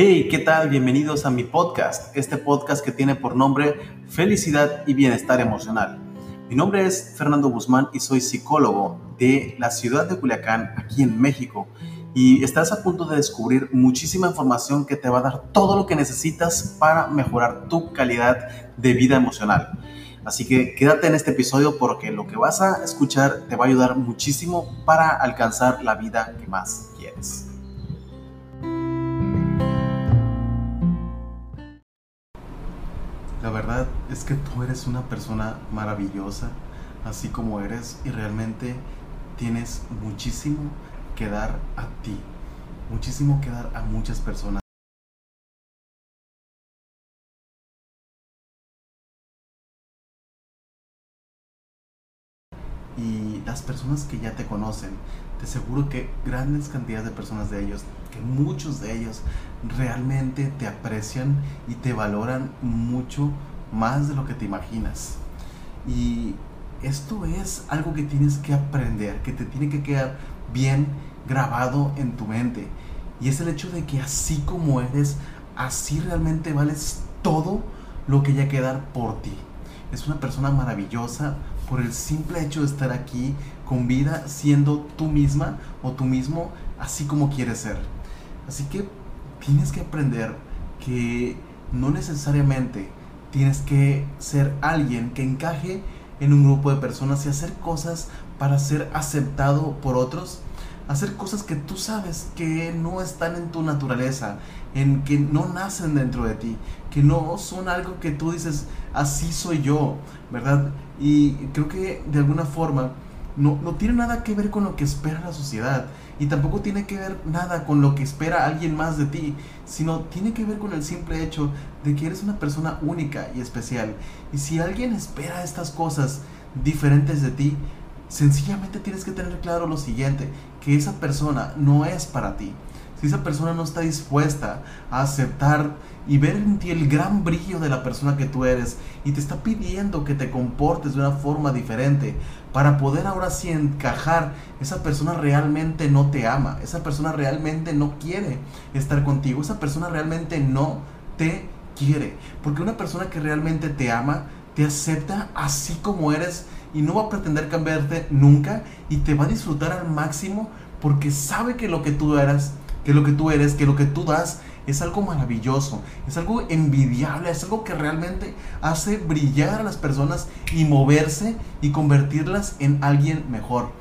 Hey, ¿qué tal? Bienvenidos a mi podcast, este podcast que tiene por nombre Felicidad y Bienestar Emocional. Mi nombre es Fernando Guzmán y soy psicólogo de la ciudad de Culiacán, aquí en México. Y estás a punto de descubrir muchísima información que te va a dar todo lo que necesitas para mejorar tu calidad de vida emocional. Así que quédate en este episodio porque lo que vas a escuchar te va a ayudar muchísimo para alcanzar la vida que más quieres. La verdad es que tú eres una persona maravillosa, así como eres, y realmente tienes muchísimo que dar a ti, muchísimo que dar a muchas personas. Personas que ya te conocen, te aseguro que grandes cantidades de personas de ellos, que muchos de ellos realmente te aprecian y te valoran mucho más de lo que te imaginas. Y esto es algo que tienes que aprender, que te tiene que quedar bien grabado en tu mente. Y es el hecho de que así como eres, así realmente vales todo lo que ya quedar por ti. Es una persona maravillosa, por el simple hecho de estar aquí con vida siendo tú misma o tú mismo así como quieres ser. Así que tienes que aprender que no necesariamente tienes que ser alguien que encaje en un grupo de personas y hacer cosas para ser aceptado por otros, hacer cosas que tú sabes que no están en tu naturaleza, en que no nacen dentro de ti, que no son algo que tú dices, así soy yo, ¿verdad? Y creo que de alguna forma no, no tiene nada que ver con lo que espera la sociedad y tampoco tiene que ver nada con lo que espera alguien más de ti, sino tiene que ver con el simple hecho de que eres una persona única y especial. Y si alguien espera estas cosas diferentes de ti, sencillamente tienes que tener claro lo siguiente, que esa persona no es para ti si esa persona no está dispuesta a aceptar y ver en ti el gran brillo de la persona que tú eres y te está pidiendo que te comportes de una forma diferente para poder ahora sí encajar, esa persona realmente no te ama, esa persona realmente no quiere estar contigo, esa persona realmente no te quiere, porque una persona que realmente te ama, te acepta así como eres y no va a pretender cambiarte nunca y te va a disfrutar al máximo porque sabe que lo que tú eras que lo que tú eres, que lo que tú das es algo maravilloso, es algo envidiable, es algo que realmente hace brillar a las personas y moverse y convertirlas en alguien mejor.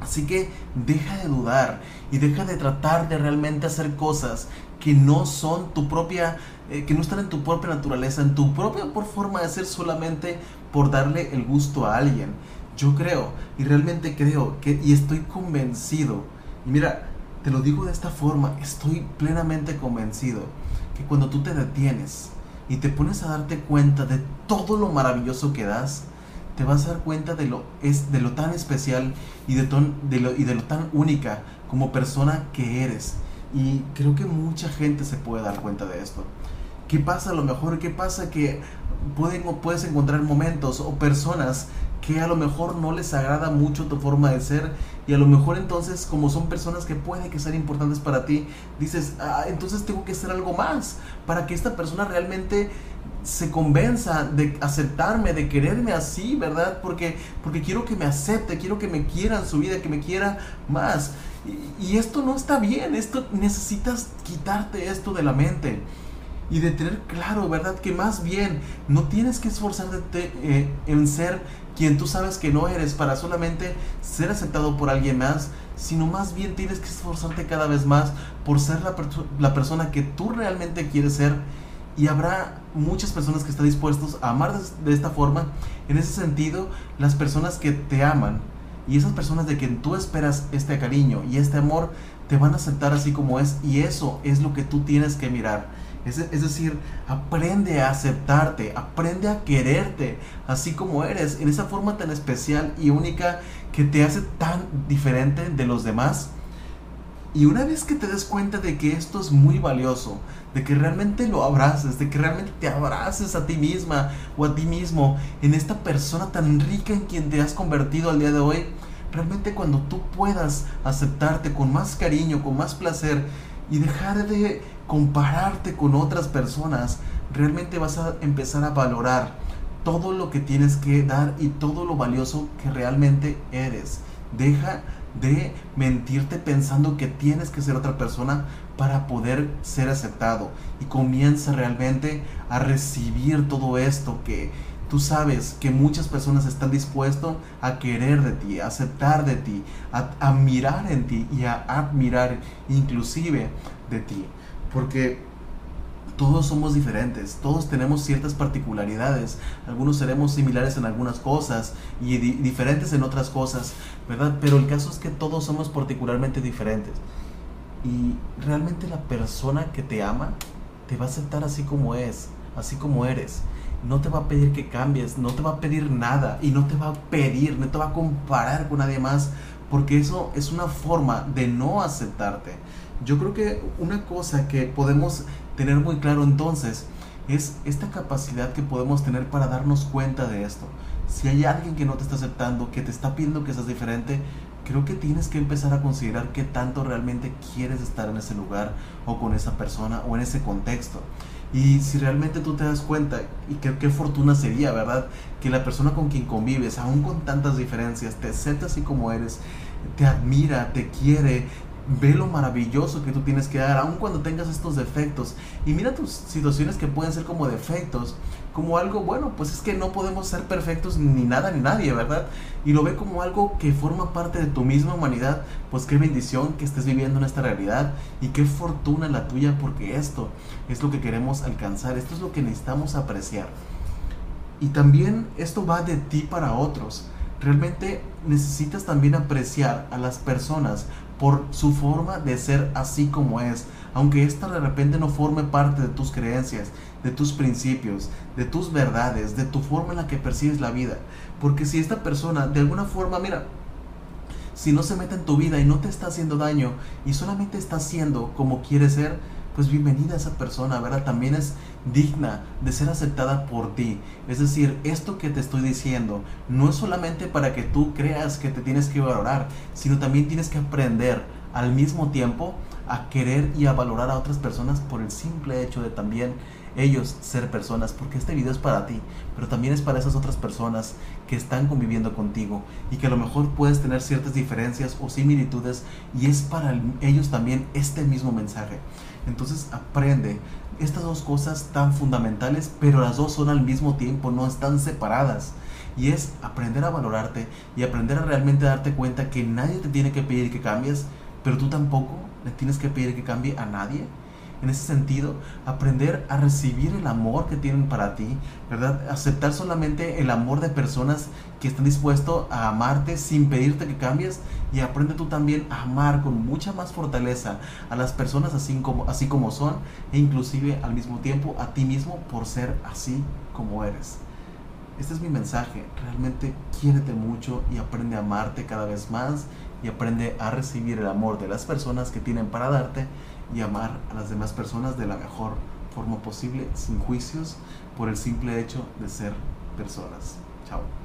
Así que deja de dudar y deja de tratar de realmente hacer cosas que no son tu propia, eh, que no están en tu propia naturaleza, en tu propia por forma de ser solamente por darle el gusto a alguien. Yo creo y realmente creo que y estoy convencido. Mira, te lo digo de esta forma, estoy plenamente convencido que cuando tú te detienes y te pones a darte cuenta de todo lo maravilloso que das, te vas a dar cuenta de lo, es, de lo tan especial y de, lo, y de lo tan única como persona que eres. Y creo que mucha gente se puede dar cuenta de esto. ¿Qué pasa a lo mejor? ¿Qué pasa que pueden, puedes encontrar momentos o personas que a lo mejor no les agrada mucho tu forma de ser y a lo mejor entonces como son personas que pueden que sean importantes para ti, dices, ah, entonces tengo que hacer algo más para que esta persona realmente se convenza de aceptarme, de quererme así, ¿verdad? Porque, porque quiero que me acepte, quiero que me quiera en su vida, que me quiera más. Y, y esto no está bien, esto necesitas quitarte esto de la mente y de tener claro, ¿verdad? Que más bien no tienes que esforzarte eh, en ser quien tú sabes que no eres para solamente ser aceptado por alguien más, sino más bien tienes que esforzarte cada vez más por ser la, persona que tú realmente quieres ser. Y habrá muchas personas que están dispuestos a amar de, esta forma. En ese sentido, las personas que te aman y esas personas de quien tú esperas este cariño y este amor, te van a aceptar así como es. Y eso es lo que tú tienes que mirar es, decir, aprende a aceptarte, aprende a quererte, así como eres, en esa forma tan especial y única que te hace tan diferente de los demás. Y una vez que te des cuenta de que esto es muy valioso, de que realmente lo abraces, de que realmente te abraces a ti misma o a ti mismo, en esta persona tan rica en quien te has convertido al día de hoy, realmente cuando tú puedas aceptarte con más cariño, con más placer, y dejar de compararte con otras personas, realmente vas a empezar a valorar todo lo que tienes que dar y todo lo valioso que realmente eres. Deja de mentirte pensando que tienes que ser otra persona para poder ser aceptado y comienza realmente a recibir todo esto que tú sabes que muchas personas están dispuestos a querer de ti, a aceptar de ti, a, a mirar en ti y a admirar inclusive de ti. Porque todos somos diferentes, todos tenemos ciertas particularidades, algunos seremos similares en algunas cosas y diferentes en otras cosas, ¿verdad? Pero el caso es que todos somos particularmente diferentes. Y realmente la persona que te ama te va a aceptar así como es, así como eres. No te va a pedir que cambies, no te va a pedir nada y no te va a pedir, no te va a comparar con nadie más, porque eso es una forma de no aceptarte. Yo creo que una cosa que podemos tener muy claro entonces es esta capacidad que podemos tener para darnos cuenta de esto. Si hay alguien que no te está aceptando, que te está pidiendo que seas diferente, creo que tienes que empezar a considerar qué tanto realmente quieres estar en ese lugar o con esa persona o en ese contexto. Y si realmente tú te das cuenta, y qué, qué fortuna sería, ¿verdad? Que la persona con quien convives, aún con tantas diferencias, te acepta así como eres, te admira, te quiere, ve lo maravilloso que tú tienes que dar, aun cuando tengas estos defectos. Y mira tus situaciones que pueden ser como defectos, como algo bueno, pues es que no podemos ser perfectos ni nada ni nadie, ¿verdad? Y lo ve como algo que forma parte de tu misma humanidad, pues qué bendición que estés viviendo en esta realidad y qué fortuna la tuya, porque esto es lo que queremos alcanzar, esto es lo que necesitamos apreciar. Y también esto va de ti para otros. Realmente necesitas también apreciar a las personas por su forma de ser así como es, aunque ésta de repente no forme parte de tus creencias, de tus principios, de tus verdades, de tu forma en la que percibes la vida. Porque si esta persona de alguna forma, mira, si no se mete en tu vida y no te está haciendo daño y solamente está haciendo como quiere ser, pues bienvenida a esa persona, ¿verdad? También es digna de ser aceptada por ti. Es decir, esto que te estoy diciendo no es solamente para que tú creas que te tienes que valorar, sino también tienes que aprender al mismo tiempo a querer y a valorar a otras personas por el simple hecho de también ellos ser personas, porque este video es para ti, pero también es para esas otras personas que están conviviendo contigo y que a lo mejor puedes tener ciertas diferencias o similitudes y es para ellos también este mismo mensaje. Entonces aprende estas dos cosas tan fundamentales, pero las dos son al mismo tiempo, no están separadas. Y es aprender a valorarte y aprender a realmente darte cuenta que nadie te tiene que pedir que cambies, pero tú tampoco le tienes que pedir que cambie a nadie en ese sentido, aprender a recibir el amor que tienen para ti, ¿verdad? Aceptar solamente el amor de personas que están dispuestos a amarte sin pedirte que cambies y aprende tú también a amar con mucha más fortaleza a las personas así como, así como son e inclusive al mismo tiempo a ti mismo por ser así como eres. Este es mi mensaje, realmente quiérete mucho y aprende a amarte cada vez más y aprende a recibir el amor de las personas que tienen para darte y amar a las demás personas de la mejor forma posible, sin juicios, por el simple hecho de ser personas. Chao.